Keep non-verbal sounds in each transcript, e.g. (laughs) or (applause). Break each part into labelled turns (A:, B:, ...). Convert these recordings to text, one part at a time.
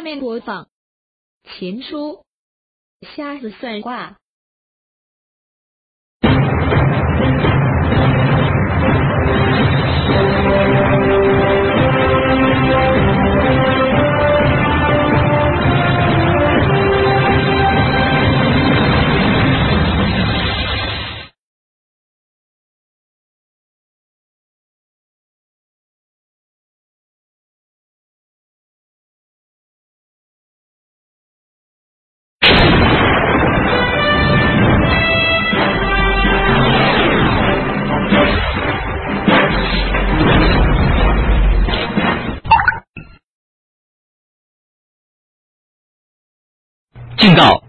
A: 下面播放《情书》，瞎子算卦。
B: 到：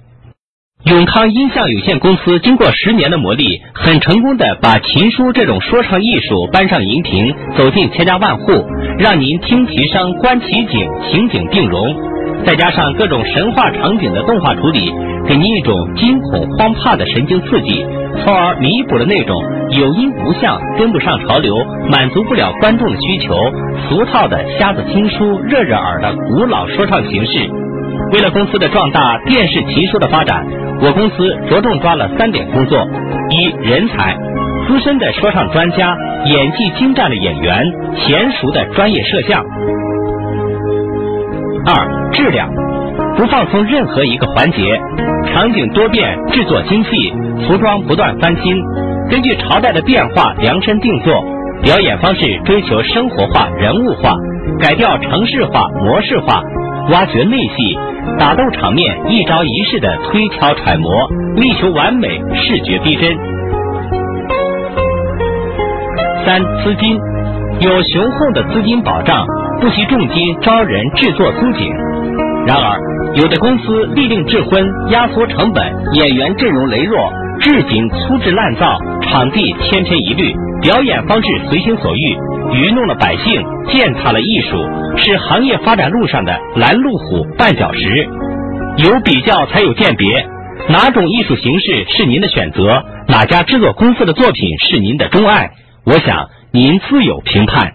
B: 永康音像有限公司经过十年的磨砺，很成功的把琴书这种说唱艺术搬上荧屏，走进千家万户，让您听其声，观其景，情景并融。再加上各种神话场景的动画处理，给您一种惊恐慌怕的神经刺激，从而弥补了那种有音无相、跟不上潮流、满足不了观众的需求、俗套的瞎子听书、热热耳的古老说唱形式。为了公司的壮大，电视奇书的发展，我公司着重抓了三点工作：一、人才，资深的说唱专家，演技精湛的演员，娴熟的专业摄像；二、质量，不放松任何一个环节，场景多变，制作精细，服装不断翻新，根据朝代的变化量身定做，表演方式追求生活化、人物化，改掉城市化、模式化，挖掘内戏。打斗场面一招一式的推敲揣摩，力求完美，视觉逼真。三资金有雄厚的资金保障，不惜重金招人制作租景。然而，有的公司立令制婚，压缩成本，演员阵容羸弱，置景粗制滥造，场地千篇一律，表演方式随心所欲，愚弄了百姓，践踏了艺术。是行业发展路上的拦路虎、绊脚石。有比较才有鉴别，哪种艺术形式是您的选择？哪家制作公司的作品是您的钟爱？我想您自有评判。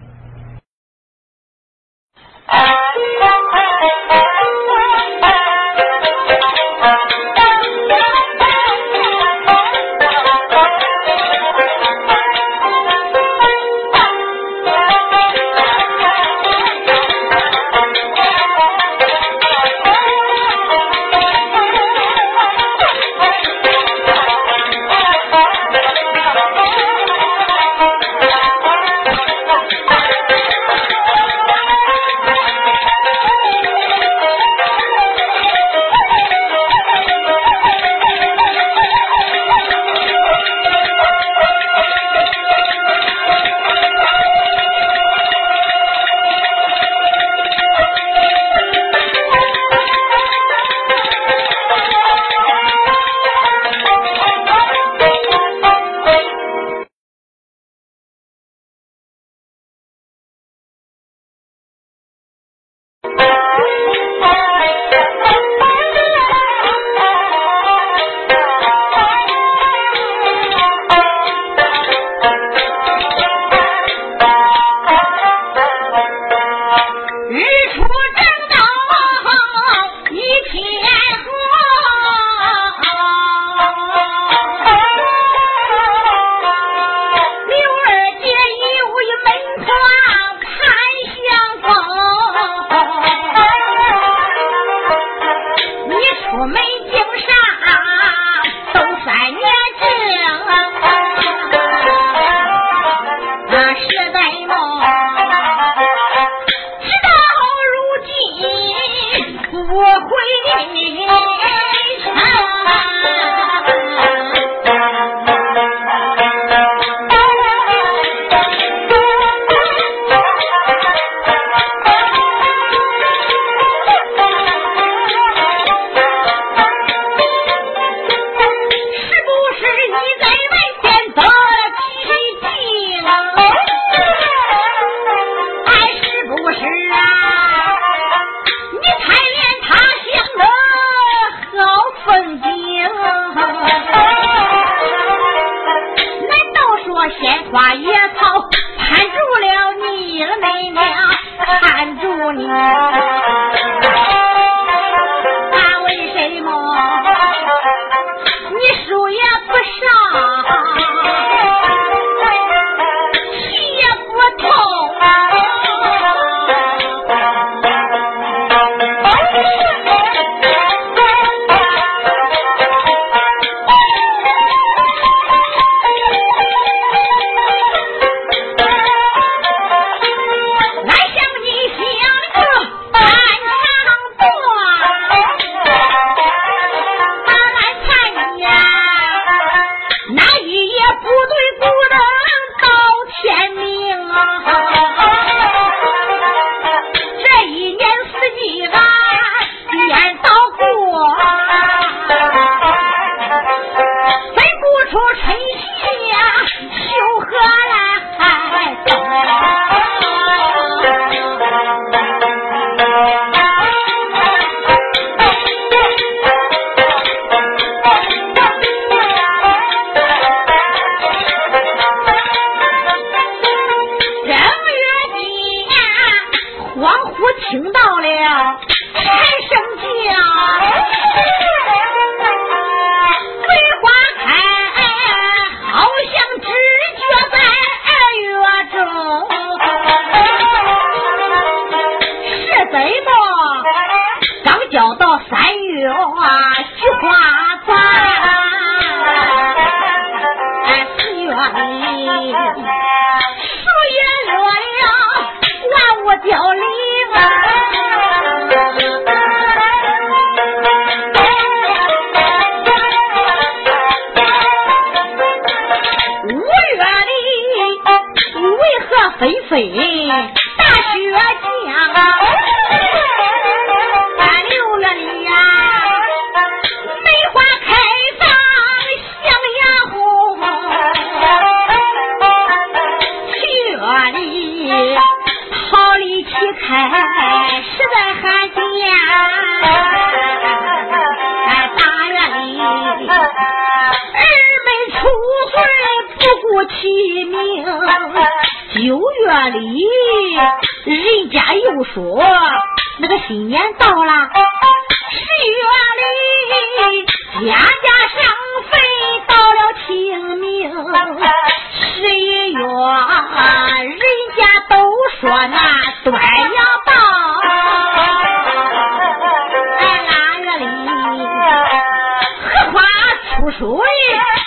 C: 不属于。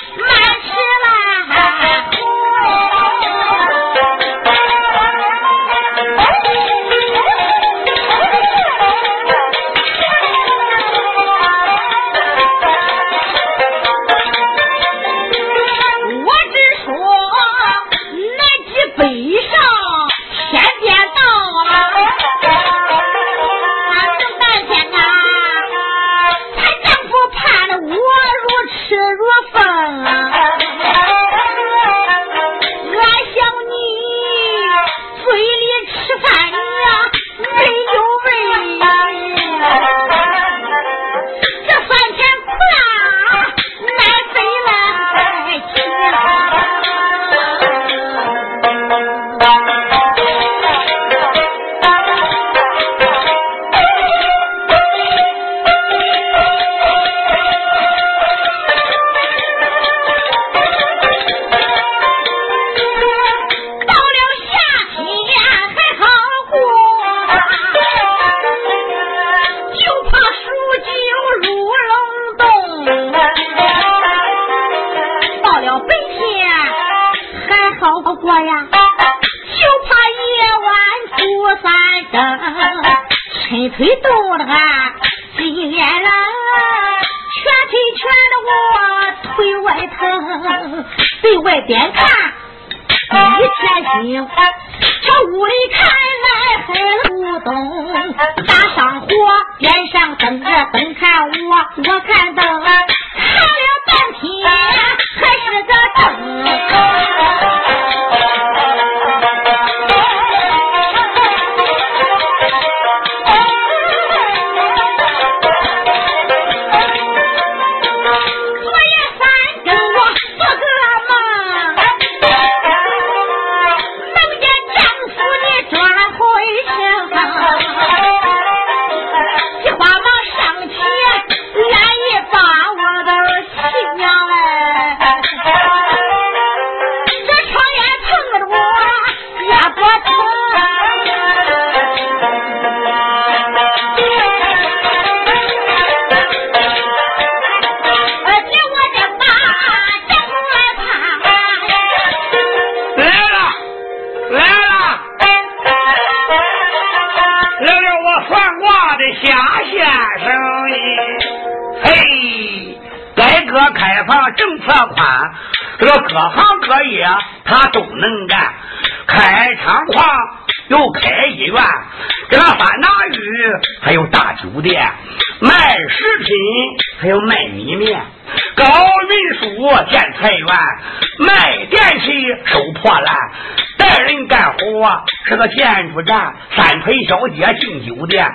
C: 站，三陪小姐进酒店，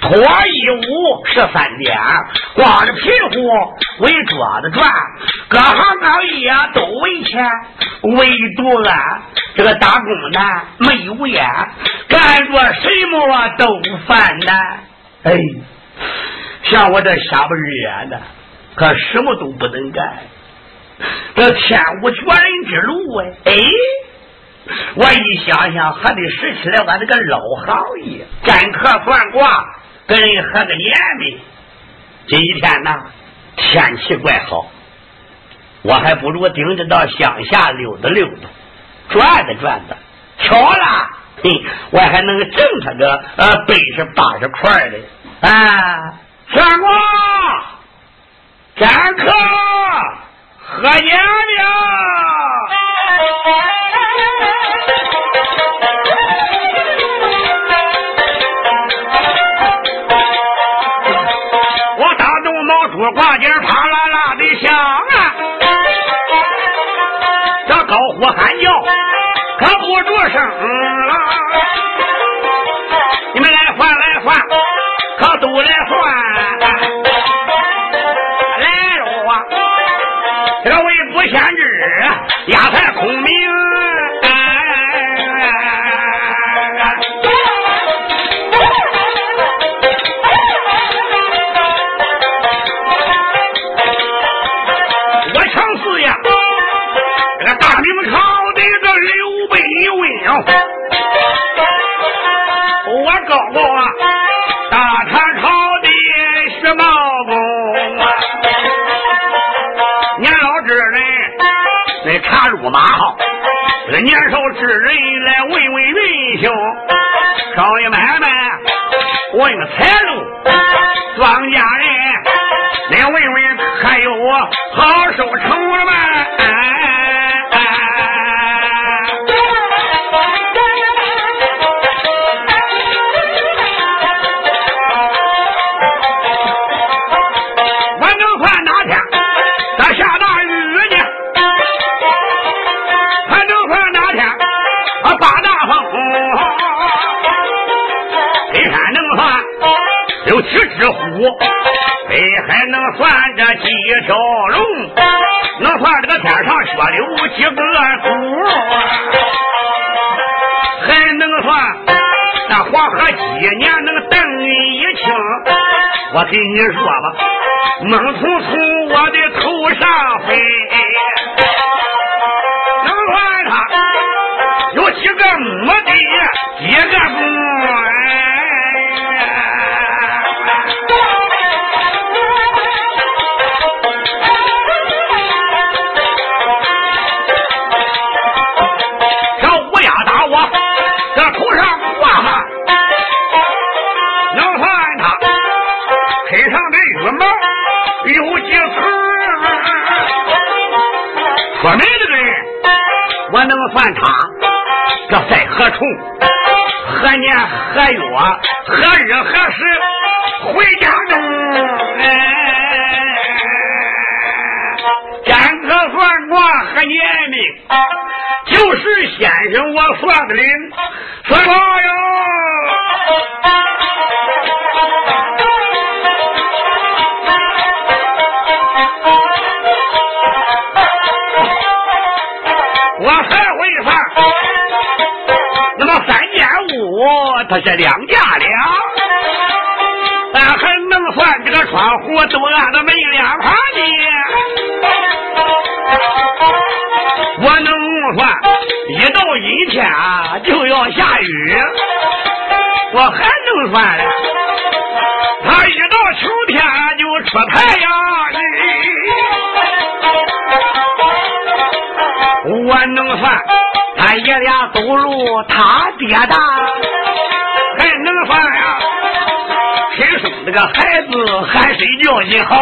C: 脱衣舞十三点，光着屁股围桌子转，各行各业都为钱，唯独俺这个打工的没有烟，干着什么都烦难。哎，像我这瞎不眼的，可什么都不能干，这天无绝人之路哎哎。我一想想，还得拾起来我这个老行业，占客算卦，跟人合个年呗。今天呢，天气怪好，我还不如顶着到乡下溜达溜达，转的转的，巧了，嘿，我还能挣他个呃百十八十块的啊！算卦，占客，喝年饼。来换。来喽啊！这位不限制，压在孔明。问个财路，庄稼人来问问还有我好收成了吗？只虎，北还能算这几条龙？能算这个天上雪流几个珠？还能算那黄河几年能等一清？我跟你说吧，猛从从我的头上飞，他这在何处、何年何月、何日何时回家中？哎，占个算卦和年命，就是先生我算的灵，算卦哟。他是两家了，俺还能算这个窗户都按的门两旁的，我能算一到阴天就要下雨，我还能算了，他一到秋天就出太阳，我能算他爷俩走路他爹大。这个孩子还睡觉你好，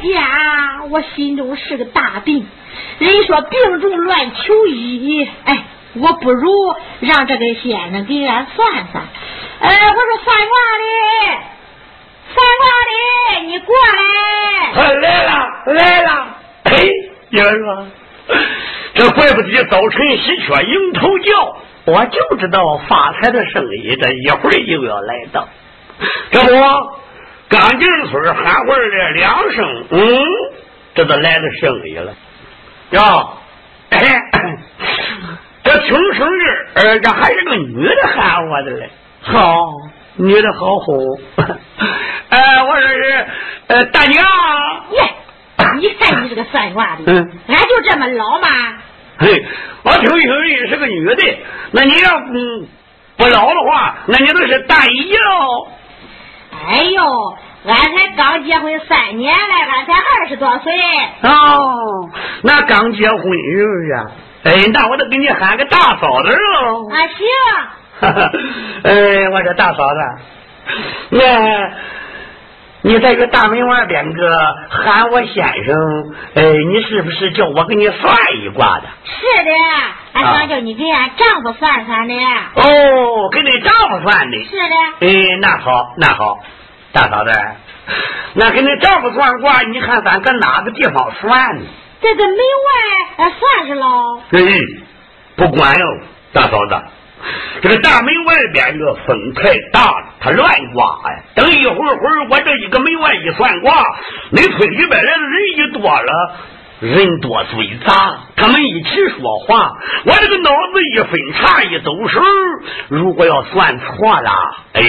D: 家，我心中是个大病。人说病重乱求医，哎，我不如让这个先生给俺算算。哎，我说算卦的，算卦的，你过来。
C: 来了，来了。哎，爷儿啊，这怪不得早晨喜鹊迎头叫，我就知道发财的生意这一会儿就要来到。这不。刚进村喊会儿的两声，嗯，这都来了生意了。哟，哎，这听声音呃，这还是个女的喊我的嘞。好，女的好哄。哎，(laughs) 我说是呃大娘。
D: 耶，你看你这个算卦的，嗯，俺就这么老吗？
C: 嘿，我听声音是个女的。那你要不不老的话，那你都是大姨喽。
D: 哎呦，俺才刚结婚三年了，俺才二十多岁。
C: 哦，那刚结婚是不是？哎，那我得给你喊个大嫂子喽。
D: 啊，行。(laughs)
C: 哎，我说大嫂子，那，你在这大门外边个喊我先生，哎，你是不是叫我给你算一卦的？
D: 是的，俺想叫你给俺丈夫算算的。
C: 哦，给你丈夫算的。
D: 是的。
C: 哎，那好，那好，大嫂子，那给你丈夫算卦，你看咱搁哪个地方算呢？
D: 在这门外算是喽。
C: 嗯，不管哟，大嫂子，这个大门外边这个风太大了，它乱刮呀。等一会儿会儿，我这一个门外一算卦，那村里边来的人一多了，人多嘴杂，他们一起说话，我这个脑子一分叉一走神如果要算错了，哎，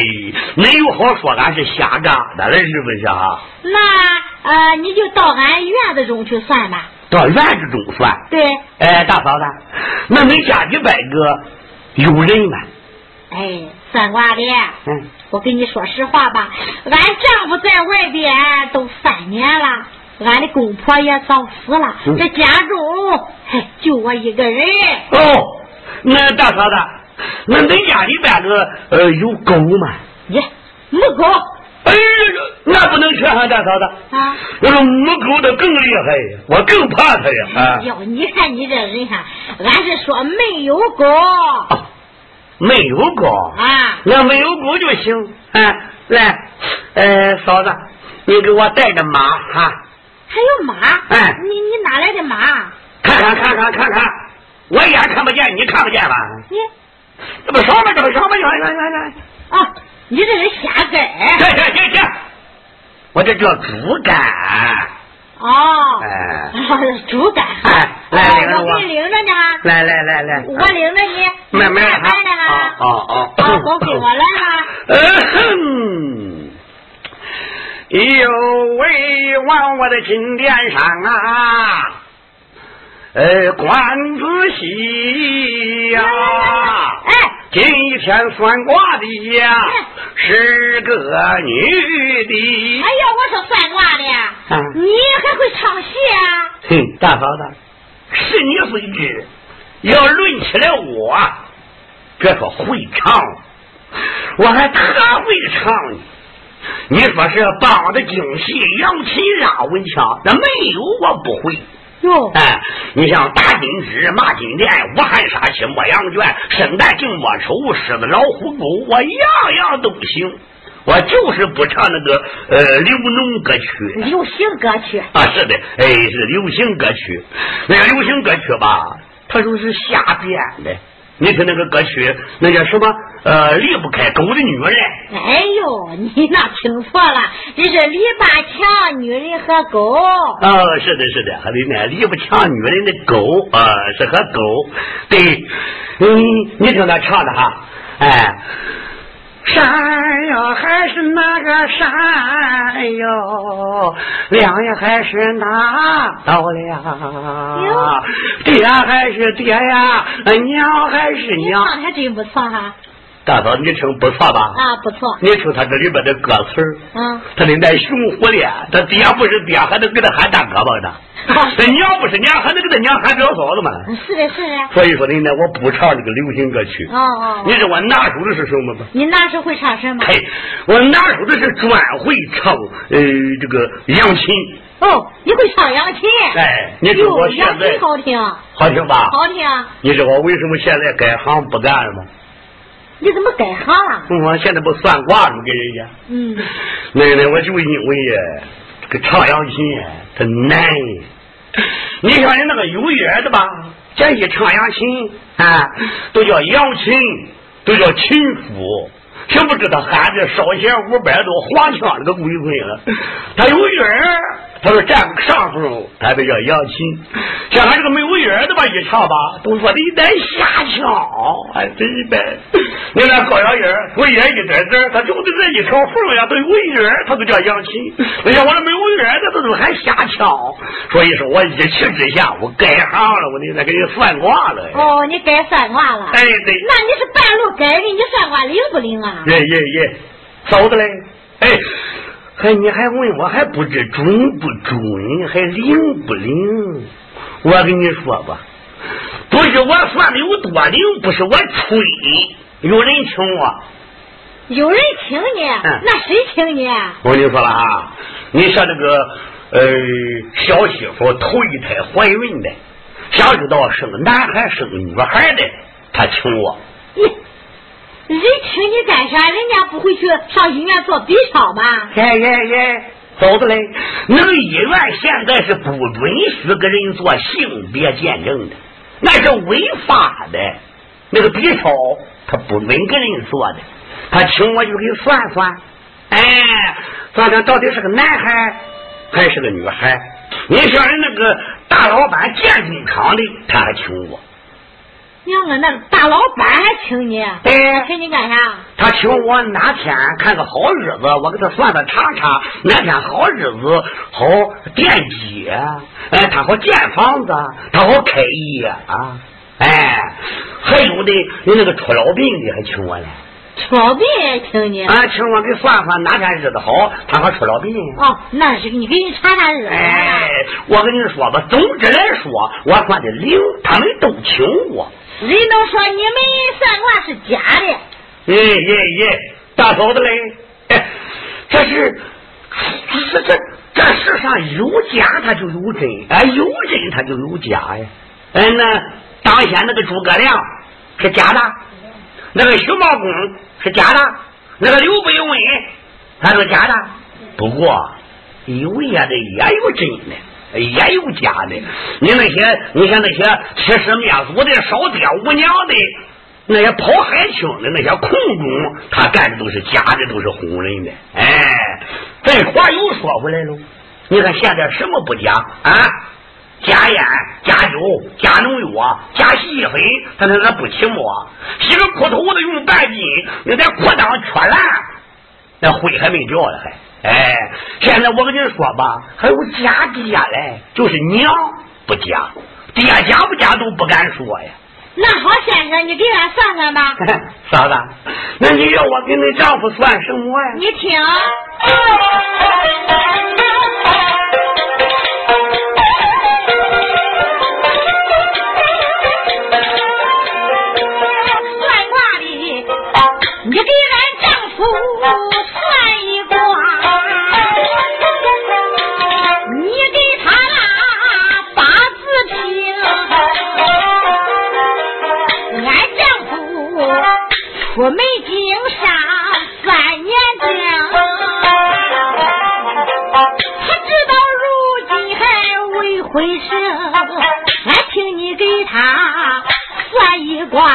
C: 没有好说，俺是瞎嘎的了，是不是啊？
D: 那呃，你就到俺院子中去算吧。
C: 到院子中算？
D: 对。
C: 哎，大嫂子，那你家里边个？有人吗？
D: 哎，算卦的，
C: 嗯，
D: 我跟你说实话吧，俺丈夫在外边都三年了，俺的公婆也早死了，这家中，嘿，就我一个人。
C: 哦，那大嫂子，那恁家里边个呃有狗吗？
D: 耶，没狗。
C: 哎呀，那不能劝哈，大嫂子。
D: 啊，
C: 我说母狗的更厉害呀，我更怕它呀。
D: 哎呦，你看你这人哈，俺是说没有狗。
C: 没有狗
D: 啊？
C: 那没有狗就行。啊，来，呃，嫂子，你给我带着马哈。
D: 还有马？
C: 哎，
D: 你你哪来的马？
C: 看看看看看看，我眼看不见，你看不见吧？
D: 你
C: 这不上吗？这不上吗？来来来来。
D: 啊，你这是瞎改
C: 行行行行，我这叫竹竿。
D: 哦。
C: 哎。
D: 竹竿。
C: 哎，来领着
D: 我。我给你领着呢。
C: 来来来来。
D: 我领着你。
C: 慢慢
D: 来
C: 哈。哦哦
D: 哦。都给我来了。
C: 嗯哼。呦喂，往我的金殿上啊，呃，观仔细呀。
D: 哎。
C: 今天算卦的呀，是个女的。
D: 哎呀，我说算卦的，你还会唱戏啊？
C: 哼，大嫂子，是你会知，要论起来我，别说会唱，我还特会唱呢。你说是梆子、京戏、扬琴、拉文腔，那没有我不会。
D: 哟，
C: 哎，你像打金枝、骂金莲、武汉杀妻、莫羊圈、生旦净末丑、狮子、老虎狗，我样样都行。我就是不唱那个呃流农歌曲，
D: 流行歌曲
C: 啊，是的，哎，是流行歌曲。那个流行歌曲吧，它就是瞎编的。你听那个歌曲，那叫什么？呃，离不开狗的女人。
D: 哎呦，你那听错了，这是篱笆墙女人和狗。
C: 哦，是的，是的，还得呢，篱笆墙女人的狗啊，是和狗。对，嗯，你听他唱的哈，哎。山呀，还是那个山哟，粮呀，还是拿到了，爹还是爹呀，娘还是娘。
D: 唱的还真不错哈。
C: 大嫂，你听不错吧？
D: 啊，不错。
C: 你听他这里边的歌词
D: 嗯，
C: 他的那熊虎的，他爹不是爹，还能给他喊大哥吧？他。(laughs) 那娘不是娘，还能给他娘喊表嫂子吗？
D: 是的，是的。
C: 所以说呢，我不唱这个流行歌曲。
D: 哦哦。
C: 你知道我拿手的是什么吗？
D: 你拿手会唱什么？
C: 嘿，我拿手的是专会唱呃这个扬琴。
D: 哦，你会唱扬琴？
C: 哎，你说我现在
D: 好听，
C: 好听吧？
D: 好听。
C: 你知道我为什么现在改行不干了吗？
D: 你怎么改行了？
C: 我现在不算卦了？给人家。
D: 嗯。
C: 奶奶我就因为这个唱扬琴它难。你像人那个有缘的吧，这一唱扬琴啊，都叫扬琴，都叫琴夫。听不知道喊着烧钱五百多黄腔那个鬼鬼了。(laughs) 他有约他说占上风，他得叫扬琴。像俺这个没有约的吧，一唱吧，都说你在瞎唱，还真呗。你那高小音我一点 (laughs) 点点，他就在这一条缝呀，都有约，他都叫扬琴。那像我这没有约的，他都还瞎唱。所以说我一气之下，我改行了，我那再给你算卦了。
D: 哦，你改算卦了？
C: 哎，对。
D: 那你是半路改的，你算卦灵不灵啊？
C: 耶耶耶，嫂子嘞，哎。还你还问我还不知准不准，还灵不灵？我跟你说吧，不是我算的有多灵，不是我吹，有人请我，
D: 有人请你，那谁请你？
C: 我跟你说了啊，你像那个呃小媳妇头一胎怀孕的，想知道生男孩生女孩的，他请我。
D: 人请你干啥？人家不会去上医院做 B 超吗？
C: 耶耶耶，嫂子嘞，那个医院现在是不允许给人做性别鉴证的，那是违法的。那个 B 超他不准给人做的，他请我就给算算，哎，算算到底是个男孩还是个女孩。你像人那个大老板建工厂的，他还请我。
D: 娘啊，那个大老板还请你？
C: 对，
D: 请你干啥？
C: 他请我哪天看个好日子，我给他算算查查哪天好日子好奠基，哎，他好建房子，他好开业啊，哎，还有的有那个出老病的还请我嘞。
D: 出老病也请你？
C: 啊，请我给算算哪天日子好，他好出老病。
D: 哦，那是你给你查查日子。
C: 哎，我跟你说吧，总之来说，我算的灵，他们都请我。
D: 人都说你们算卦是假的，
C: 耶耶耶，大嫂子嘞，这是这这这世上有假，他就有真，哎，有真他就有假呀。嗯，那当先那个诸葛亮是假的，那个徐茂公是假的，那个刘备问他是假的。不过有也得也有真的。也有假的，你那些，你像那些欺师灭祖的、烧爹无娘的，那些跑海清的那些空中，他干的都是假的，都是哄人的。哎，这话又说回来了，你看现在什么不假啊？假烟、假酒、假农药、假洗衣粉，他那那不起沫。洗个裤头子用半斤，那在裤裆缺烂，那灰还没掉呢还。哎，现在我跟你说吧，还有假爹嘞，就是娘不假，爹假不假都不敢说呀。
D: 那好，先生，你给俺算算吧。(laughs)
C: 嫂子，那你要我给你丈夫算什么呀？
D: 你听。(laughs) 出门经商三年整，他直到如今还未回生，俺请你给他算一卦，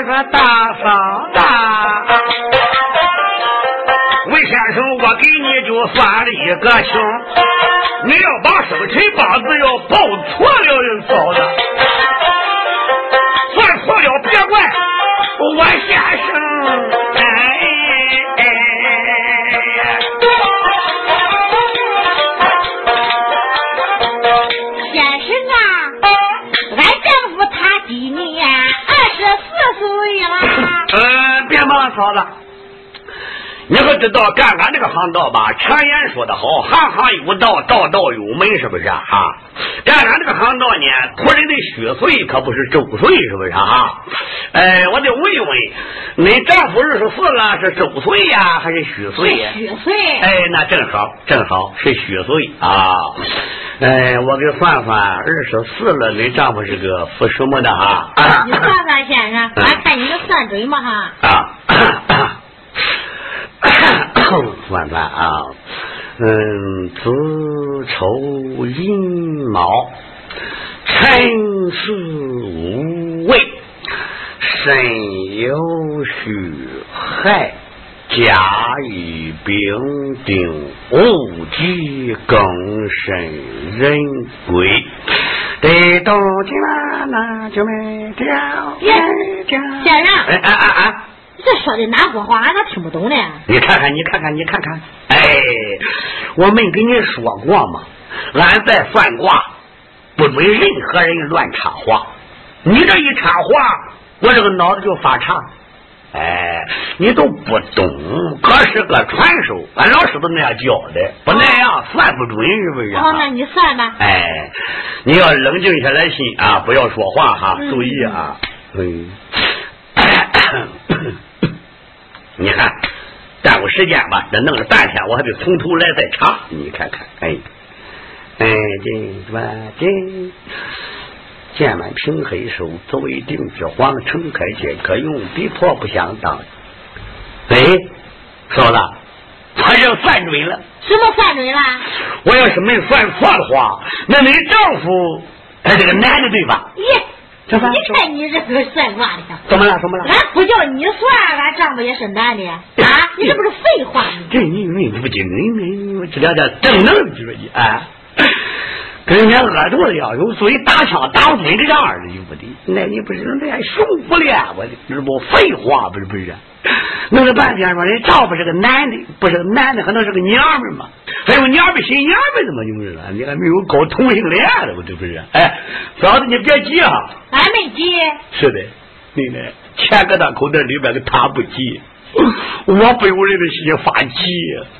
D: 这个大嫂子，魏先生，我给你就算了一个情，你要把生辰八字要报错了，嫂子。算错了别怪我先生，好了。
C: 你可知道干俺这个行当吧？常言说的好，行行有道，道道有门，是不是啊？干俺这个行当呢，仆人的虚岁可不是周岁，是不是啊？哎，我得问问，你丈夫二十四了，是周岁呀，还是虚岁呀？
D: 虚岁。
C: 哎，那正好，正好是虚岁啊。哎，我给算算，二十四了，你丈夫是个属什么的啊？
D: 你算算，先生，俺看你能算准吗？哈。
C: 啊。(coughs) 算算啊，嗯，子丑寅卯，辰巳午未，申酉戌亥，甲乙丙丁戊己庚申壬癸，得冬天了，那就没掉。
D: 先生，
C: 哎哎哎哎。
D: 这说的哪国话，俺咋听不懂呢？
C: 你看看，你看看，你看看，哎，我没跟你说过吗？俺在算卦，不准任何人乱插话。你这一插话，我这个脑子就发颤。哎，你都不懂，可是个传授，俺老师都那样教的，不那样算不准，是不是？
D: 哦，那你算吧。
C: 哎，你要冷静下来心啊，不要说话哈，注意啊。嗯。(laughs) (coughs) 你看，耽误时间吧，这弄了半天，我还得从头来再查。你看看，哎，哎，这吧这剑满平黑手，作为定局皇城开解，可用逼迫不相当。哎，嫂子，他这犯准了。
D: 什么犯准了？
C: 我要是没犯错的话，那你丈夫他是个男的对吧？
D: 耶。你看你这个算卦的，
C: 怎么了？怎么了？
D: 俺不叫你算，俺丈夫也是男的啊！你这不是废话吗？
C: 这你你不精，你你我这两天正能你说你啊，跟人家恶毒的样，用嘴打枪打嘴这样的，有不的？那你不是练手不练我的？这不废话不是不是？弄了半天说人丈夫是个男的，不是个男的，可能是个娘们嘛？还有娘们新娘们怎么你知道？你还没有搞同性恋的，我这不是？哎，嫂子你别急啊，
D: 俺没急。
C: 是的，你呢？钱搁他口袋里边，他不急。(laughs) 我不由人的心发急，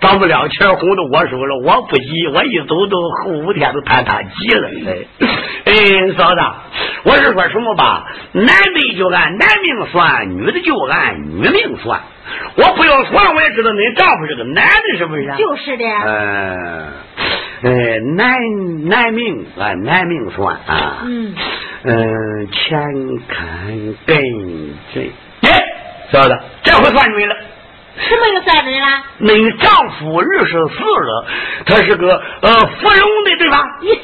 C: 咱们俩钱哄到我手了，我不急，我一走都后五天都谈他急了。哎，哎，嫂子，我是说什么吧？男的就按男命算，女的就按女命算。我不要算，我也知道你丈夫是个男的，是不是？
D: 就是的。
C: 嗯，哎，男男命按男命算啊。
D: 嗯。
C: 嗯，钱看根这。嫂子，这回算准了。
D: 什么又算准了？
C: 你丈夫二十四了，他是个呃芙蓉的，对吧？
D: 咦，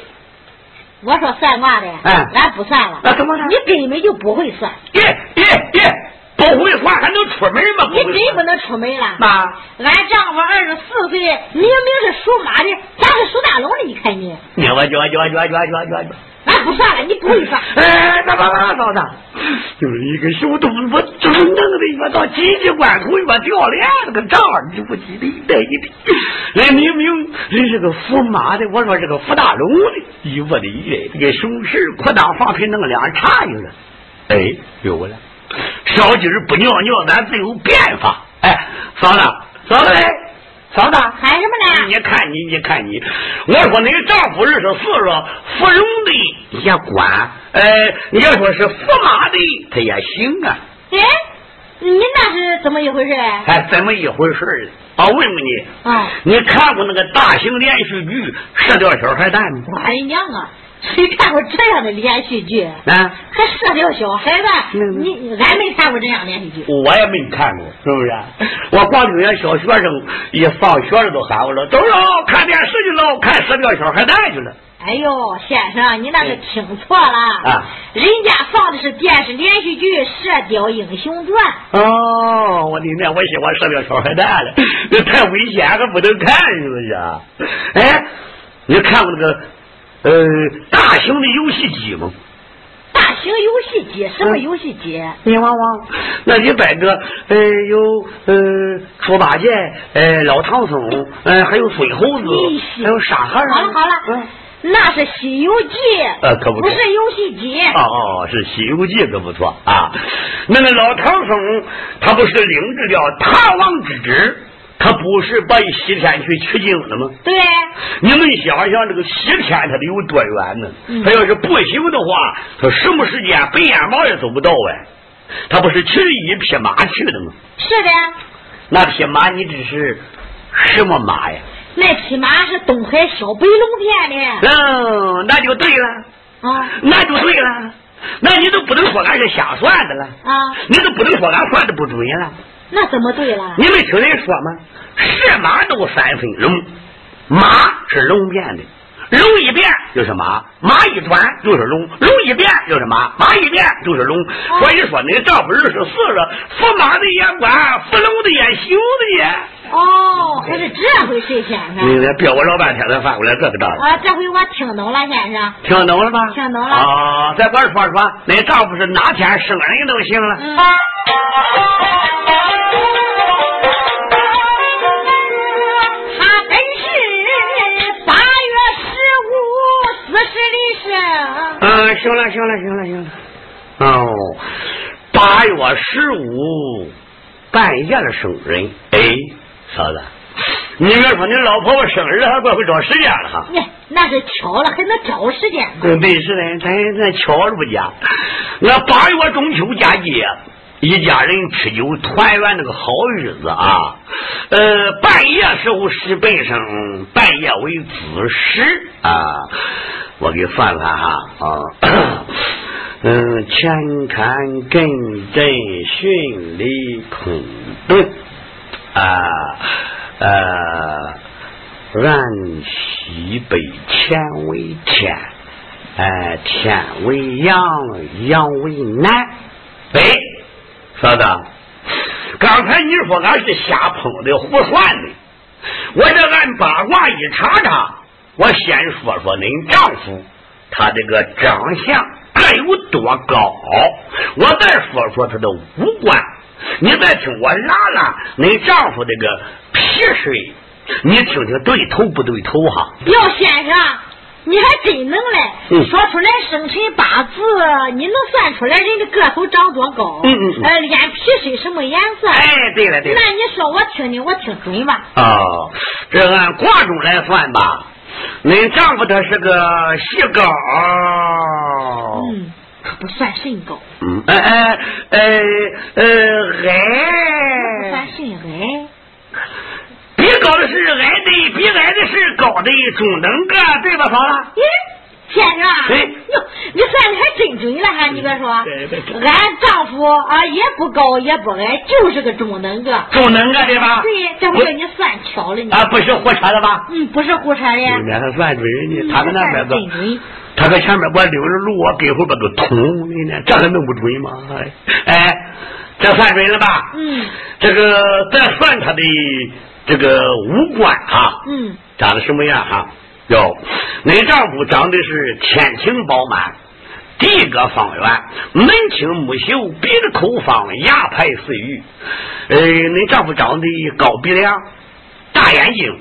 D: 我说算卦的，
C: 哎，
D: 俺不算了。
C: 那怎么了？
D: 你根本就不会算。
C: 耶耶耶！不会算还能出门吗？
D: 你真不能出门了。
C: 妈，
D: 俺丈夫二十四岁，明明是属马的，咋是属大龙的？你看你。
C: 你我叫叫叫叫叫叫。
D: 俺不算了，你不会算。
C: 哎，那那那嫂子，就是一个小肚子，我就是弄的，越到紧急关头越掉链子个账，你不记得那一的。人明明人是个属马的，我说是个福大龙的，一我的耶，这个手势扩大放屁弄两叉有了。哎，有了，烧鸡儿不尿尿，咱自有变法。哎，嫂子，嫂子嘞。嫂子
D: 喊什么呢？
C: 你看你，你看你，我说你丈夫二十四了，芙蓉的也管，呃，你要说是驸马的，他也行啊。
D: 哎，你那是怎么一回事？
C: 哎，怎么一回事？我，问问你，
D: 啊，
C: 你看过那个大型连续剧《射雕小孩蛋》吗？
D: 我的娘啊！谁看过这样的连续剧？
C: 啊，
D: 还射雕小孩子？你俺没看过这样连续剧。
C: 我也没看过，是不是？我光听见小学生一放学了都喊我了，走了，看电视去了，看射雕小孩蛋去了。
D: 哎呦，先生，你那是听错了
C: 啊！
D: 人家放的是电视连续剧《射雕英雄传》。
C: 哦，我的天，我喜欢射雕小孩蛋了，那太危险，还不能看，是不是？哎，你看过那个？呃，大型的游戏机吗？
D: 大型游戏机，什么游戏机？
C: 你望望，那里摆个呃有呃猪八戒，呃老唐僧，呃还有水猴子，还有沙
D: 孩。好了好了，嗯那是《西游记》，
C: 呃可不
D: 不是游戏机。
C: 哦哦，是《西游记》，可不错啊。那个老唐僧他不是领着叫唐王之旨。他不是把西天去取经了吗？
D: 对。
C: 你们想想，这个西天他得有多远呢？他要是步行的话，他什么时间白眼毛也走不到哎。他不是骑着一匹马去的吗？
D: 是的。
C: 那匹马你这是什么马呀？
D: 那匹马是东海小白龙变
C: 的。嗯，那就对了。
D: 啊，
C: 那就对了。那你都不能说俺是瞎算的了。啊，你都不能说俺算的不准了。
D: 那怎么对了？
C: 你没听人说吗？是马都三分龙，马是龙变的。龙一变就是马，马一转就是龙，龙一变就是马，马一变就是龙。所以说，你丈夫二十四了，驸马的也管，扶龙的也行的也。
D: 哦，还是这回事，先生。
C: 你别我老半天才翻过来这个道理。
D: 啊，这回我听懂了，先生。
C: 听懂了吧？
D: 听懂了。啊，
C: 再我说说，那丈夫是哪天生人都行了。嗯。嗯，行了，行了，行了，行了。哦，八月十五半夜的生人，哎，嫂子，你别说你老婆婆生日还怪会找时间了哈。
D: 那是巧了，还能找时间？
C: 对，对是的，咱咱巧了不假。那八月中秋佳节，一家人吃酒团圆那个好日子啊。呃，半夜时候是本生，半夜为子时啊。我给算算哈啊，嗯，前看艮震巽离空遁啊呃，按西北天为天，哎，天为阳，阳为南北，嫂子，刚才你说俺是瞎碰的胡算的，我这按八卦一查查。我先说说恁丈夫，他这个长相该有多高？我再说说他的五官。你再听我拉拉你丈夫这个皮水，你听听对头不对头哈？
D: 哟，先生，你还真能嘞！说出来生辰八字，你能算出来人的个头长多高？
C: 嗯嗯。
D: 呃，脸皮水什么颜色？
C: 哎，对了对了。
D: 那你说我听听，我听准吧？
C: 哦，这按卦中来算吧。恁丈夫他是个细高，
D: 嗯，他不算身高，
C: 嗯，哎哎哎呃矮，
D: 不算甚矮，
C: 比高的是矮的，比矮的是高的，中等个，对吧，嫂子？
D: 先生，哟，你算的还真准了哈！你别说，俺丈夫啊也不高也不矮，就是个中等个。
C: 中等个对吧？
D: 对，这回你算巧了你。
C: 啊，不是胡扯的吧？
D: 嗯，不是胡扯的。
C: 对面他算准呢，他在那边
D: 真准。
C: 他在前面我溜着路，我背后边都通你呢，这还弄不准吗？哎，这算准了吧？
D: 嗯。
C: 这个再算他的这个五官啊，
D: 嗯，
C: 长得什么样哈？哟，你丈夫长得是天庭饱满，地阁方圆，门清目秀，鼻子口方，牙排似玉。呃，你丈夫长得高鼻梁，大眼睛，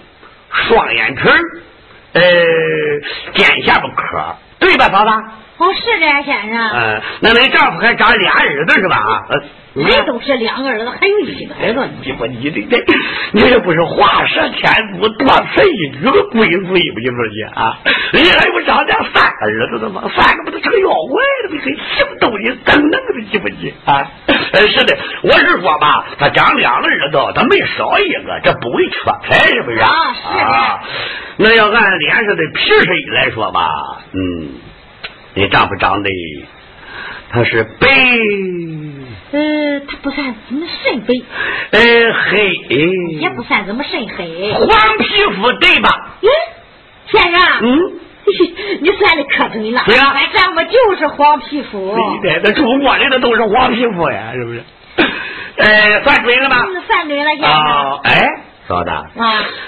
C: 双眼皮儿呃，尖下巴颏，对吧，嫂子？
D: 哦，是的，先生。
C: 嗯，那恁丈夫还长俩儿子是吧？啊。
D: 人都是两个儿子，还有一个儿子。
C: 你说，你这这，你这不是画蛇添足，多此一举的鬼鬼不？你说你啊？人家还不长俩三个儿子的吗？三个不都成妖怪了吗？跟什么东西等等的，记不你啊？是的，我是说吧，他长两个儿子，他没少一个，这不会缺财，是不是
D: 啊？是啊。
C: 那要按脸上的皮色来说吧，嗯，你丈夫长得他是白。
D: 呃，他不算怎么甚白，
C: 呃，黑
D: 也不算怎么甚黑，
C: 黄皮肤对吧？
D: 嗯，先生，
C: 嗯，(laughs)
D: 你算的可准了，
C: 对啊，
D: 俺丈夫就是黄皮肤，
C: 对，那中国的那都是黄皮肤呀，是不是？呃，算准了吧？
D: 算准了，先生。
C: 哎，嫂子
D: 啊，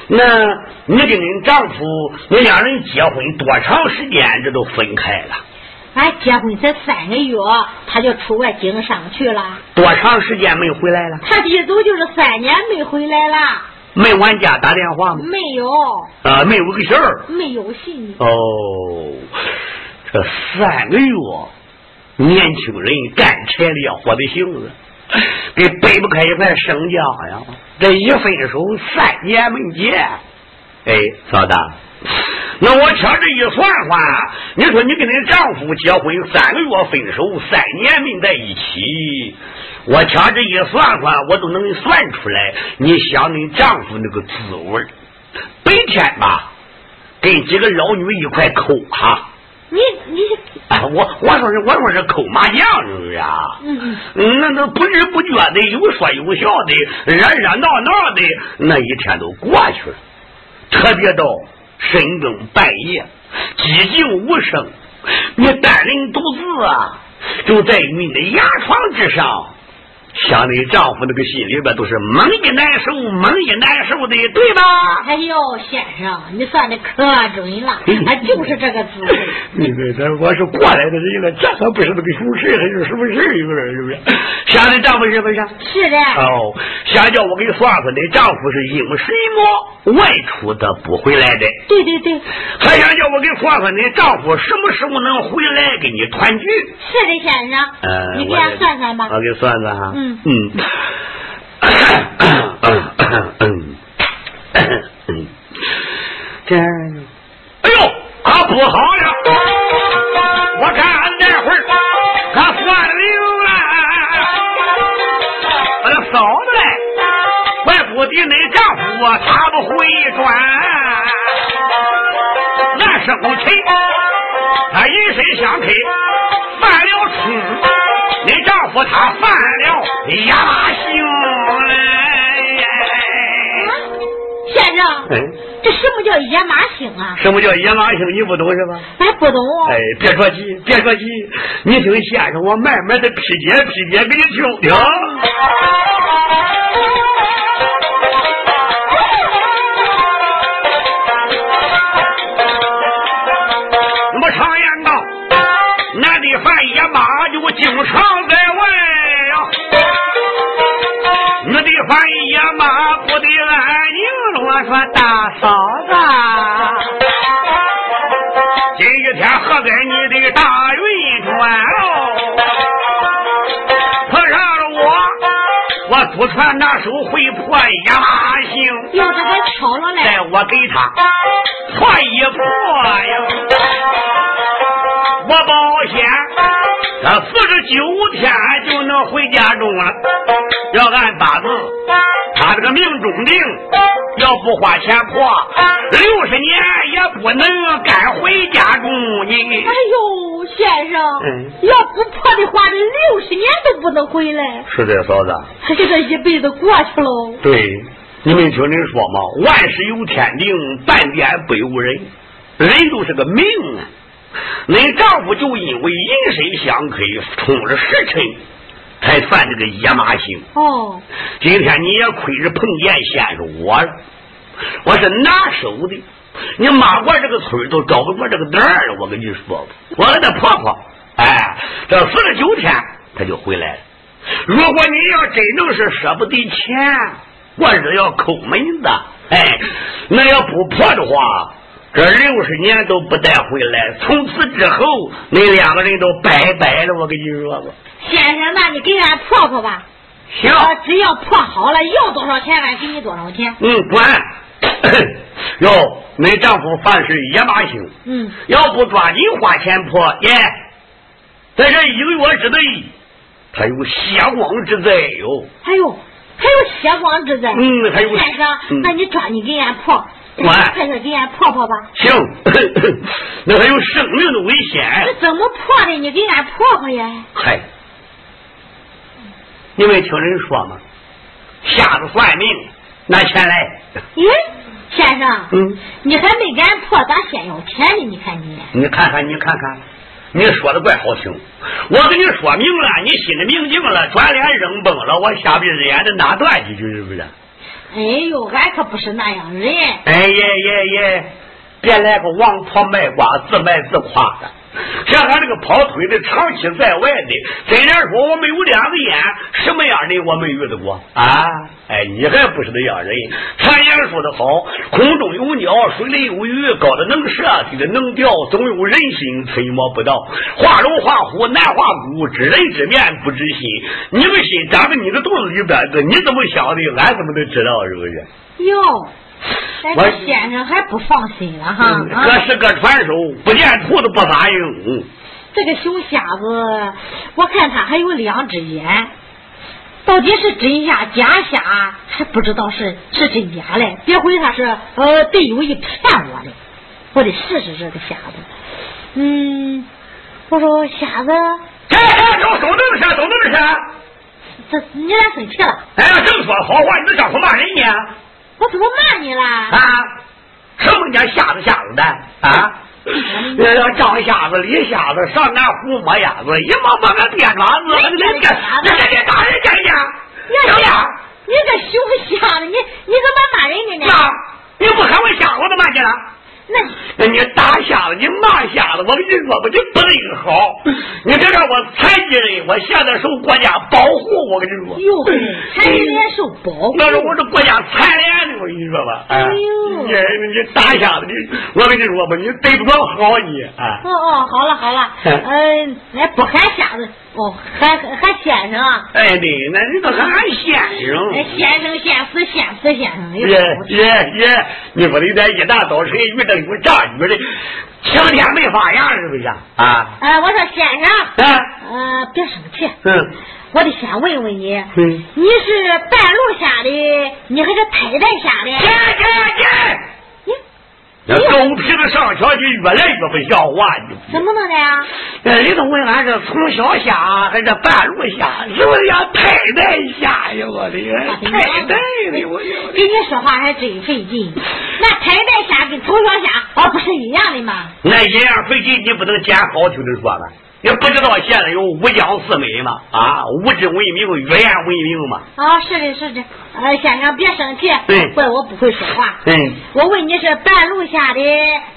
C: 那你跟你丈夫，你两人结婚多长时间？这都分开了。
D: 俺结婚才三个月，他就出外经商去了。
C: 多长时间没回来了？
D: 他一走就是三年没回来了。
C: 没往家打电话吗？
D: 没有。
C: 啊，没有个信儿。
D: 没有信。
C: 哦，这三个月，年轻人干柴烈火的性子，给掰不开一块生姜呀！这一分手三年没见。哎，嫂子，那我掐这一算算，你说你跟你丈夫结婚三个月分手，三年没在一起，我掐这一算算，我都能算出来。你想你丈夫那个滋味白天吧，跟几个老女一块抠哈。
D: 你你，
C: 我我说是我说是抠麻将是不是啊？嗯嗯，那都不知不觉的有说有笑的，热热闹闹的，那一天都过去了。特别到深更半夜，寂静无声，你单人独自啊，就在你的牙床之上。想你丈夫那个心里边都是猛一难受，猛一难受的，对吧？
D: 哎呦，先生，你算的可准了，啊，就是这个滋味。
C: 你这这我是过来的人了，这可不是那个熊事还是什么事有点是不是？想你丈夫是不是？
D: 是的。
C: 哦，想叫我给你算算，你丈夫是因为什么外出的不回来的？
D: 对对对。
C: 还想叫我给你算算，你丈夫什么时候能回来跟你团聚？
D: 是的，先生。呃，你给俺算算吧。
C: 我给算算哈。
D: 嗯。
C: 嗯，嗯 (laughs)
D: 什么叫野马星？
C: 你不懂是吧？
D: 哎，不懂。
C: 哎，别着急，别着急，你听先生，我慢慢的批解批解给你听听。(laughs)
D: 我，
C: 我祖传那手会破亚麻星，
D: 哟，这还巧了嘞！
C: 待我给他破一破呀，我保险这四十九天就能回家中了。要按八字，他这个命中定。要不花钱破，六十年也不能赶回家中呢。哎
D: 呦，先生，嗯要不破的话，这六十年都不能回来。
C: 是的，嫂子。
D: 他这个一辈子过去了。
C: 对，你没听人说吗？万事有天定，半点不由人。人都是个命啊。恁丈夫就因为寅申相克，冲着时辰。才算这个野马星
D: 哦！
C: 今天你也亏着碰见先生我了，我是拿手的。你马过这个村都找不过这个蛋儿了。我跟你说，我跟他婆婆，哎，这四十九天他就回来了。如果你要真正是舍不得钱，我是要抠门子，哎，那要不破的话，这六十年都不带回来。从此之后，那两个人都拜拜了。我跟你说吧。
D: 先生，那你给俺破破吧。
C: 行，
D: 只要破好了，要多少钱俺给你多少钱。
C: 嗯，管。哟，恁丈夫凡事野马行。
D: 嗯。
C: 要不抓紧花钱破，耶，在这一个月之内，他有血光之灾哟。
D: 还有，还有血光之灾。
C: 嗯，还有。
D: 先生，那你抓紧给俺破。
C: 管。
D: 快快给俺破破吧。
C: 行。(laughs) 那还有生命的危险。
D: 那怎么破的？你给俺破破呀。
C: 嗨。你没听人说吗？瞎子算命，拿钱来。
D: 咦，先生，
C: 嗯，
D: 你还没给俺破，咋先要钱呢？你看你，
C: 你看看，你看看，你说的怪好听。我跟你说明了，你心里明镜了，转脸扔崩了，我下辈子眼的哪断几句是不是？
D: 哎呦，俺可不是那样人。
C: 哎呀呀呀！别来个王婆卖瓜，自卖自夸的。像俺这个跑腿的，长期在外的，真然说我没有两个眼，什么样的我没遇到过啊？哎，你还不是那样人？传言说的好，空中有鸟，水里有鱼，高的能射，低的能钓，总有人心揣摩不到。画龙画虎难画骨，知人知面不知心。你的心长在你的肚子里边子，你怎么想的，俺怎么能知道？是不是？
D: 哟。这先生还不放心了哈，
C: 各是各传授，不见兔子不撒鹰。
D: 这个熊瞎子，我看他还有两只眼，到底是真瞎假瞎，还不知道是是真假嘞。别回他是呃得有意骗我嘞，我得试试这个瞎子。嗯，我说瞎子，
C: 哎哎，走，走那么些，走那么些。
D: 这你俩生气了？
C: 哎呀，正说好话，你这叫什骂人呢？
D: 我怎么骂你了？啊！
C: 什么叫瞎子瞎子的啊？那叫张瞎子李瞎子上俺胡摸鸭子，一摸摸个电爪子，你这这这这打人家呢？
D: 你呀，你个熊瞎子，你你怎么骂人家
C: 呢？你不喊我瞎子，我怎么骂你了？
D: 那
C: 那你打瞎子，你骂瞎子，我跟你说吧，你不能好。(laughs) 你别看我残疾人，我现在受国家保护，我跟你说。
D: 哟，残疾人受保护。
C: 那是我是国家残联的，我跟你说吧。哎呦，你你打瞎子，你我跟你说吧，你对不着好你啊。
D: 哦哦，好了好了，嗯，那不喊瞎子。哦，还还先生啊！
C: 哎，对，那你都喊俺先生。
D: 先生，先死，先死，先生。
C: 耶耶耶！你不得在一大早晨遇到有炸雨的，晴天没发芽，是不是啊？
D: 啊！我说先生，啊，呃，别生气。嗯。我得先问问你，嗯，你是半路下的，你还是太太下的？
C: 姐姐姐。那狗皮子上学就越来越不像话，
D: 你怎么弄的呀？
C: 那里头问俺是从小下还是半路下？是不是要太太下呀？我的太太的，我
D: 跟你说话还真费劲。那太太下跟从小下，啊，不是一样的吗？
C: 那一样费劲，你不能捡好听的说吧？也不知道现在有五江四美吗？啊，物质文明，语言文明嘛？
D: 啊，是的，是的。呃，先生别生气，怪我不会说话。
C: 嗯，
D: 我问你是半路下的，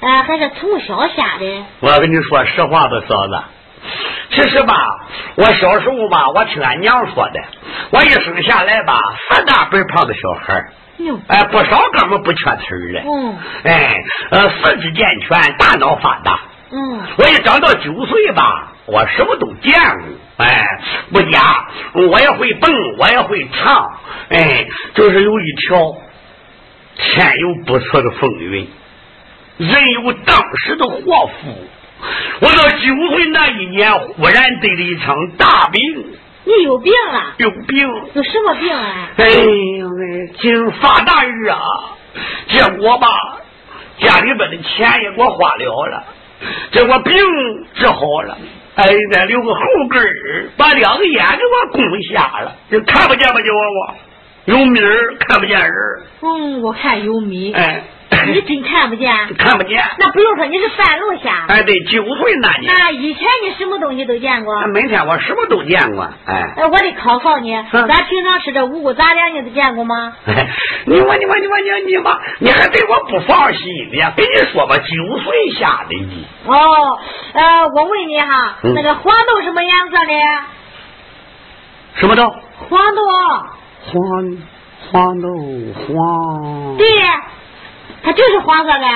D: 呃，还是从小下的？
C: 我跟你说实话吧，嫂子。其实吧，我小时候吧，我听俺娘说的，我一生下来吧，四大白胖的小孩哎，不少哥们不缺词儿的。嗯。哎，呃，四肢健全，大脑发达。
D: 嗯，
C: 我一长到九岁吧，我什么都见过，哎，不假，我也会蹦，我也会唱，哎，就是有一条，天有不测的风云，人有当时的祸福。我到九岁那一年，忽然得了一场大病。
D: 你有病了？
C: 有病？
D: 有什么病啊？
C: 哎呦喂，今发大日啊！结果吧，家里边的钱也给我花了了。结果病治好了，哎，再留个后跟，把两个眼给我攻瞎了，就看不见吧？就我我有米儿看不见人。
D: 嗯，我看有米。
C: 哎。
D: 你真看不见？(coughs)
C: 看不见。
D: 那不用说，你是半路下。
C: 哎，对，九岁那年。
D: 那以前你什么东西都见过？
C: 每天我什么都见过。哎。
D: 哎我得考考你，咱平常吃这五谷杂粮，你都见过吗？(laughs)
C: 你我你我你我你你妈，你还对我不放心呢？跟你说吧，九岁下的你。
D: 哦，呃，我问你哈，那个黄豆什么颜色的？
C: 什么豆？
D: 黄豆。
C: 黄黄豆黄。
D: 对。它就是黄色的，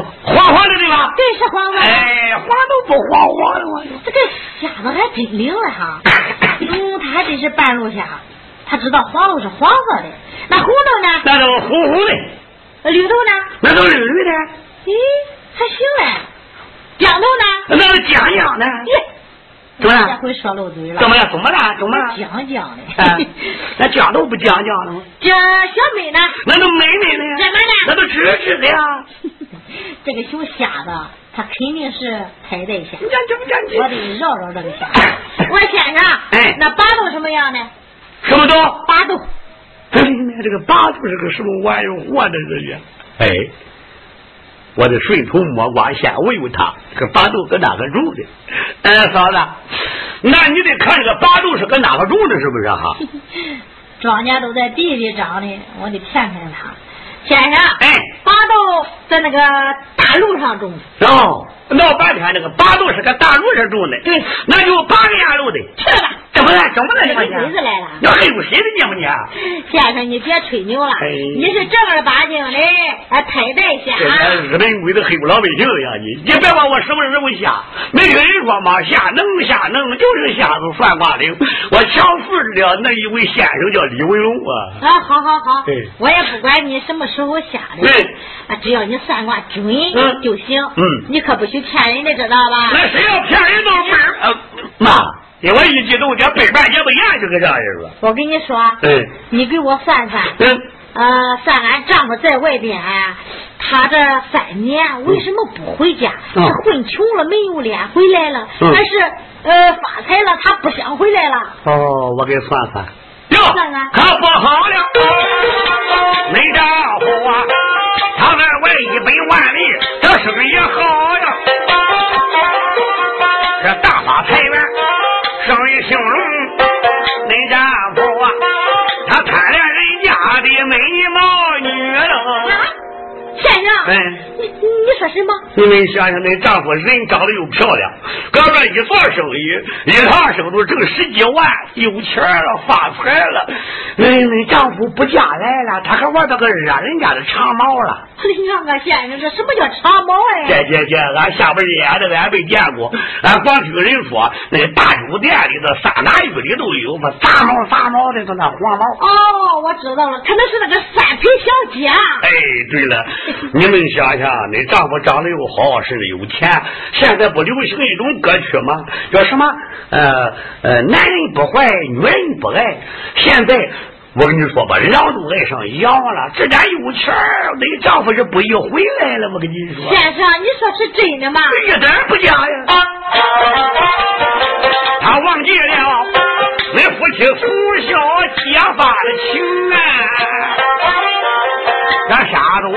D: (laughs)
C: 黄黄的对吧？
D: 对，是黄色。
C: 哎，黄豆不黄黄的，我
D: 这个瞎子还真灵了哈。(laughs) 嗯，他还真是半路瞎，他知道黄豆是黄色的，那红豆呢？
C: 那都红红的。
D: 绿豆呢？
C: 那都绿绿的。
D: 咦，还行嘞。豇豆呢？
C: 那是浆浆的。怎么了？
D: 这回说漏嘴了。
C: 怎么了？怎么了？怎么了？
D: 讲讲的。
C: 那讲都不讲讲了吗？
D: 这小美呢？
C: 那都美美的呀。
D: 怎么了？
C: 那都直直的呀。(laughs)
D: 这个熊瞎子，他肯定是太太瞎。
C: 你讲讲讲
D: 我得绕绕这个瞎。(laughs) 我先生。
C: 哎。
D: 那八豆什么样的？
C: 什么豆？
D: 八豆。
C: 哎呀，这个八豆是个什么玩意儿？活的这个。哎。我得顺藤摸瓜，先问问他，这个八豆搁哪个种的？哎，嫂子，那你得看这个八豆是搁哪个种的，是不是哈？(laughs)
D: 庄稼都在地里长的，我得骗骗他。先生，
C: 哎，
D: 八豆在那个大路上种。
C: 哦，闹半天那个八豆是搁大路上种的。
D: 对，
C: 那就八个沿路的。
D: 去吧。
C: 怎么了？怎么了？
D: 你鬼子来了！
C: 要黑乎谁的呢？你
D: 先生，你别吹牛了。你是正儿八经的啊，太在下。
C: 日本鬼子黑乎老百姓呀！你你别管我什么时候瞎。没听人说吗？瞎能瞎能，就是瞎子算卦灵。我强负了那一位先生叫李文龙啊。
D: 啊，好好好。我也不管你什么时候瞎的。啊，只要你算卦准就行。
C: 嗯。
D: 你可不许骗人的，知道吧？
C: 那谁要骗人都是妈。我一激动，这背半也不严就个这样了。
D: 我跟你说，
C: 嗯，
D: 你给我算算，
C: 嗯，
D: 呃，算俺丈夫在外边，他这三年为什么不回家？是混穷了没有脸回来了，还是呃发财了他不想回来了？
C: 哦，我给算算，
D: 哟，算算，
C: 可不好了，没丈夫啊，他在外一百万里，这生意好呀，的美貌女了。
D: 先生，
C: 嗯，
D: 你你说什么？
C: 你们想想，那丈夫人长得又漂亮，搁这一做生意，一趟生都挣十几万，有钱了，发财了。那那丈夫不嫁来了，他还玩到个惹人家的长毛了。
D: 哎呀，俺先生，这什么叫长毛哎？
C: 这这这，俺下边人的俺没见过，俺光听人说，那大酒店里的三男玉里都有，嘛，杂毛杂毛的，都那黄毛。
D: 哦，我知道了，可能是那个三陪小姐。
C: 哎，对了。你们想想，你丈夫长得又好，甚至有钱。现在不流行一种歌曲吗？叫什么？呃呃，男人不坏，女人不爱。现在我跟你说吧，狼都爱上羊了。这点有钱，你丈夫是不易回来了。我跟你说，
D: 先生，你说是真的吗？
C: 一点不假呀。他忘记了那夫妻从小结发的情啊。这瞎子我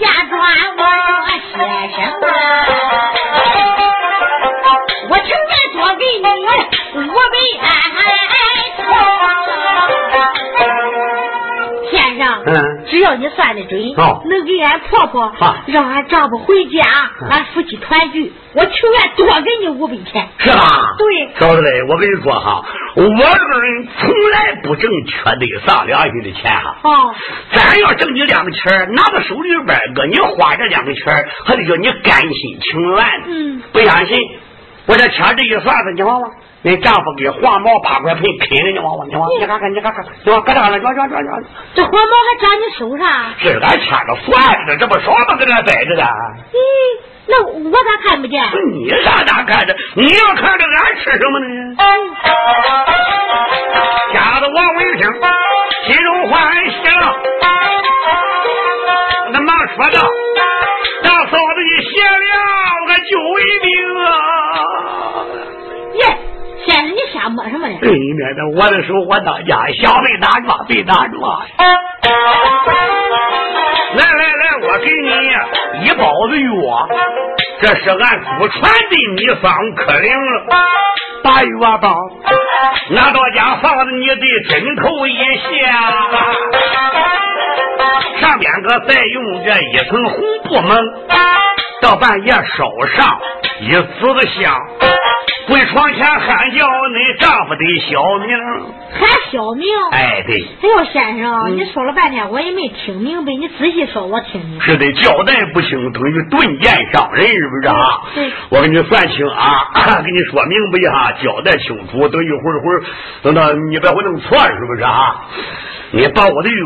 D: 家转，我说先生啊，我情愿多给你五百要你算的准，能给俺婆婆，让俺丈夫回家，俺夫妻团聚，我情愿多给你五百钱，
C: 是吧？
D: 对，
C: 嫂子嘞，我跟你说哈。我这个人从来不挣缺德丧良心的钱哈。
D: 哦。
C: 咱要挣你两个钱拿到手里边搁你花这两个钱还得叫你甘心情愿。
D: 嗯。
C: 不相信？我这掐这一算子，你望望，你丈夫给黄毛八块盆啃了，你望望，你望，你看看，你看看，你望搁这了，转转转转。
D: 这黄毛还长你手上？
C: 是俺掐着算的，这不少吗？搁这摆着的。
D: 咦。那我咋看不见？
C: 你咋咋看着？你要看着俺吃什么呢？吓得王文生，心中欢喜了。那忙说道：“
D: 摸什么呢？
C: 对面的，我的手我当家，小被打抓，被打抓。来来来，我给你一包子药，这是俺祖传的秘方，可灵了。把药包拿到家，放在你的枕头一下，上边个再用这一层红布蒙，到半夜烧上一子香。跪床前喊叫，你丈夫的小名
D: 喊小名？
C: 哎，对。
D: 哎呦，先生，你说了半天我也没听明白，你仔细说，我听听。
C: 是的，交代不清等于钝剑伤人，是不是啊？
D: 对。
C: 我给你算清啊，给你说明白哈，交代清楚，等一会儿会儿，等到你别会弄错，是不是啊？你把我的药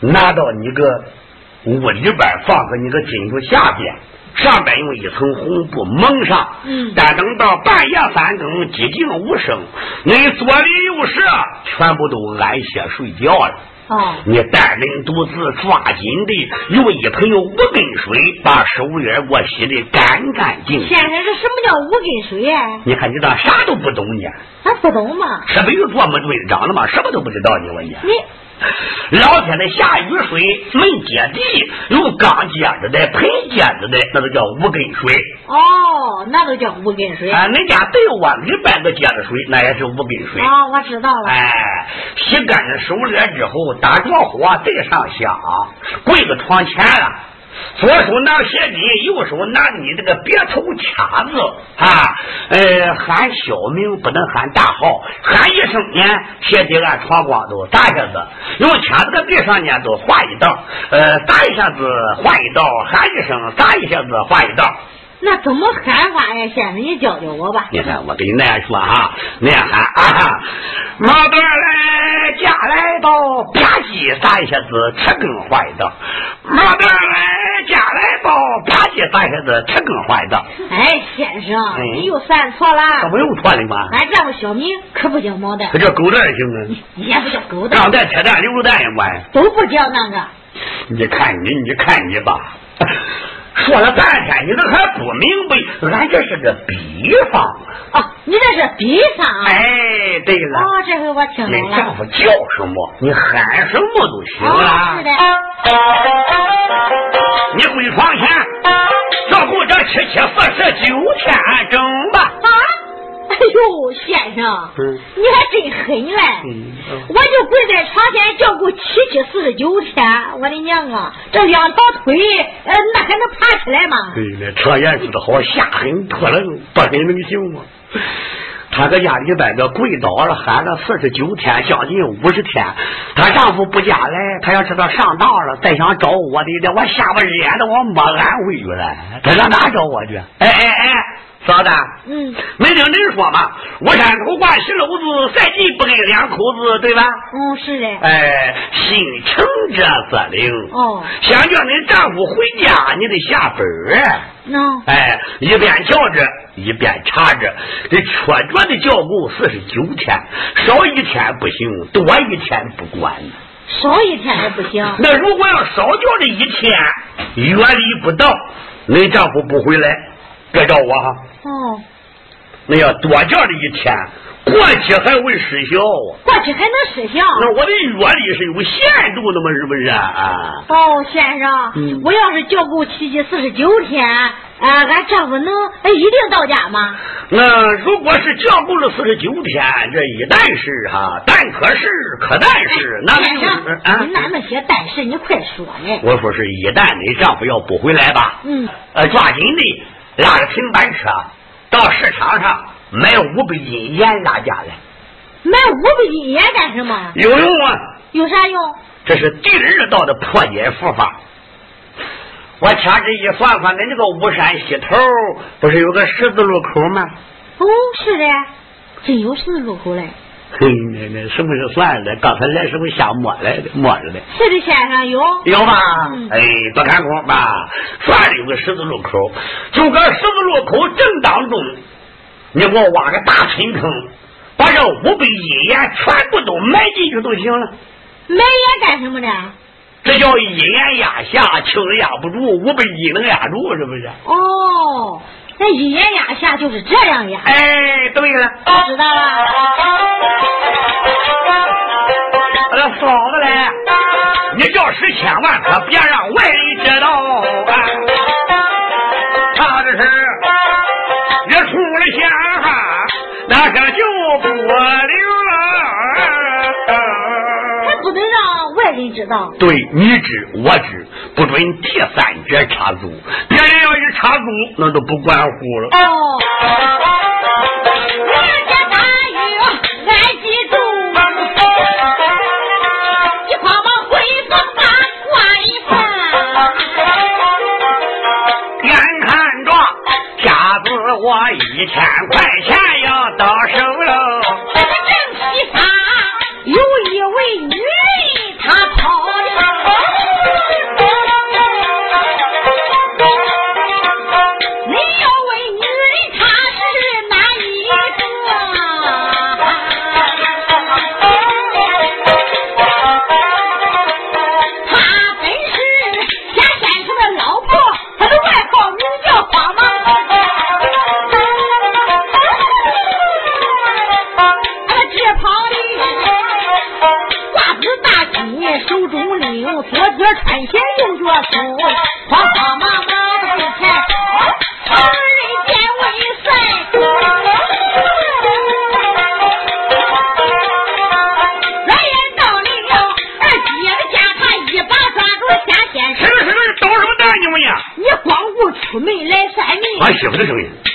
C: 拿到你个屋里边，放在你个枕头下边。上边用一层红布蒙上。
D: 嗯。
C: 但等到半夜三更，寂静无声，你左邻右舍全部都安歇睡觉了。
D: 哦。
C: 你单人独自抓紧的用一盆五根水把手眼给我洗的干干净净。
D: 先生，这什么叫五根水啊？
C: 你看你咋啥都不懂呢？
D: 俺不懂嘛。
C: 这不有琢磨队长了嘛？什么都不知道呢，我
D: 你。
C: 老天的下雨水没接地，用缸接着的，盆接着的，那都叫无根水。
D: 哦，那都叫无根水。
C: 啊，恁家对窝里边都接着水，那也是无根水。
D: 哦，我知道了。
C: 哎，洗干净手脸之后，打着火，对上香，跪个床前了。左手拿鞋底，右手拿你这个别头卡子啊，呃，喊小名不能喊大号，喊一声呢，鞋底按床光都打下子，用卡子搁地上呢都划一道，呃，打一下子划一道，喊一声打一下子划一道。
D: 那怎么喊法呀，先生？你教教我吧。
C: 你看，我给你那样说啊，那样喊啊，毛蛋来家来到，吧唧打一下子，吃根划一道。毛蛋来家来到，吧唧打一下子，吃根划一道。
D: 哎，先生，你又算错了。
C: 这不又错了吗？
D: 俺丈夫小名可不叫毛蛋，
C: 可叫狗蛋行吗？
D: 也不叫狗蛋，
C: 钢蛋、铁蛋、牛肉蛋也管。
D: 都不叫那个。
C: 你看你，你看你吧。(laughs) 说了半天，你都还不明白？俺这是个比方
D: 哦，你这是比方。
C: 哎，对了。
D: 哦，这回我听懂了。
C: 你丈夫叫什么？你喊什么都行
D: 啊。是的。
C: 你回床前，照顾这七七四十九天整吧。
D: 啊！哎呦，先生，
C: 嗯、
D: 你还真狠嘞！
C: 嗯
D: 嗯、我就跪在床前照顾七七四十九天，我的娘啊，这两条腿，呃，那还能爬起来吗？
C: 对了，常言说的好，下狠脱了，不狠能行吗？她搁家里边个跪倒了，喊了四十九天，将近五十天。她丈夫不家来，她要知道上当了，再想找我的，我下巴脸的我没安回去了。她上哪找我去？哎哎哎！嫂子，
D: 嗯，
C: 没听人说吗，我山头挂石篓子，赛季不给两口子，对吧？
D: 嗯，是的。
C: 哎，心诚则则灵。
D: 哦，
C: 想叫你丈夫回家，你得下本儿。
D: 喏。
C: 哎，一边叫着，一边查着，这确决的叫够四十九天，少一天不行，多一天不管。
D: 少一天还不行。
C: 那如果要少叫这一天，月里不到，你丈夫不回来。别找我哈！
D: 哦，
C: 那要多叫的一天，过期还会失效啊！
D: 过期还能失效？
C: 那我的月历是有限度的嘛，是不是啊？
D: 哦，先生，
C: 嗯、
D: 我要是叫够七七四十九天，啊，俺丈夫能哎一定到家吗？
C: 那如果是叫够了四十九天，这一旦是哈，但可是可但是，那就是啊，
D: 你那些但是，你快说呢？
C: 我说是一旦你丈夫要不回来吧，
D: 嗯，
C: 呃，抓紧的。拉着平板车到市场上买五百斤盐拉家来。
D: 买五百斤盐干什么？
C: 有用啊！
D: 有啥用？
C: 这是第二道的破解符法。我掐指一算算，恁这个巫山西头不是有个十字路口吗？
D: 哦，是的，真有十字路口嘞。
C: 嘿，那那什么是算的？刚才来时候瞎摸来的，摸着的。
D: 是的，先生有
C: 有吧？
D: 嗯、
C: 哎，多看空吧。算了，有个十字路口，就搁十字路口正当中，你给我挖个大深坑，把这五百斤盐全部都埋进去就行了。
D: 埋盐干什么的？
C: 这叫一眼压下，轻压不住，五百斤能压住，是不是？
D: 哦。那一眼压下就是这样压。
C: 哎，对了，
D: 我知道了。
C: 我说嫂子嘞，你叫十千万可别让外人知道啊！他这是你出了县哈，那可就不灵了。
D: 还不能让外人知道。
C: 对，你知我知，不准第三者插足。别人要一插足，那都不管乎了。
D: 哦，人家大雨俺记住，一块往回房把挂一放。
C: 眼看着家子我一千块钱要到手了，
D: 这个正西上有一位女人，她跑
C: 媳妇的声音。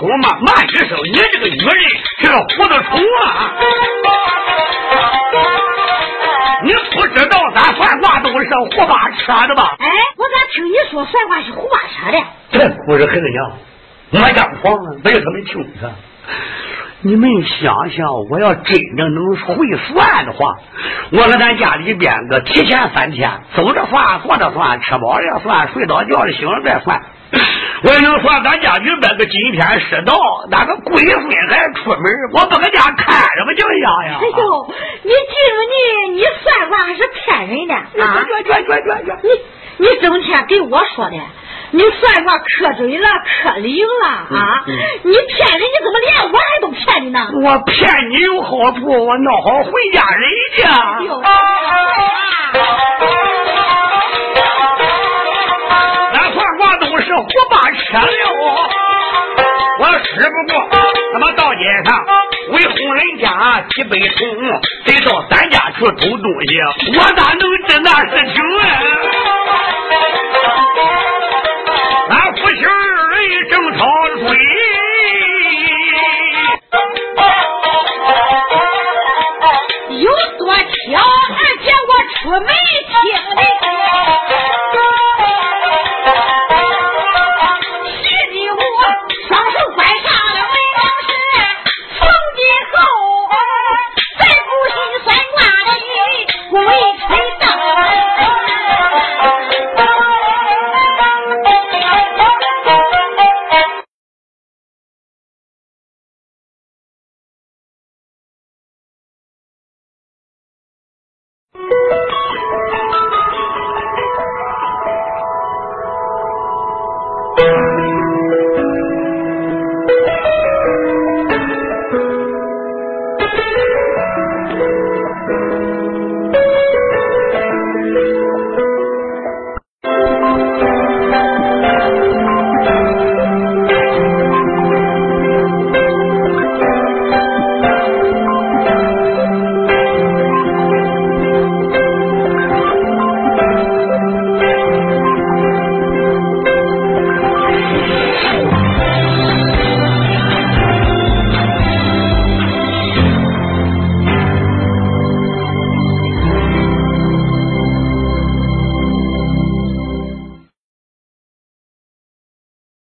C: 口嘛骂一声：“你这个女人是个糊涂虫啊！你不知道咱算卦都是胡八扯的吧？”
D: 哎，我咋听你说算卦是胡八扯的？
C: 这不是孩子娘，我讲谎啊，没有他们听着。你们想想，我要真正能会算的话，我搁咱家里边个提前三天，走着算，坐着算，吃饱了算，睡着觉了醒了再算。我能算咱今天失道，那个鬼混还出门，我不搁家看着不就样呀？
D: 哎呦，你记住你，你算卦还是骗人的啊！你你整天给我说的。你算卦可准了，可灵了啊！你骗人，你怎么连我还都骗你呢？
C: 我骗你有好处，我闹好回家人家。咱算卦都是胡八车了，只不过他妈到街上为哄人家几百通，得到咱家去偷东西，我咋能知那是情啊？俺夫妻二人正吵嘴。
D: 有多巧，还姐我出门听的。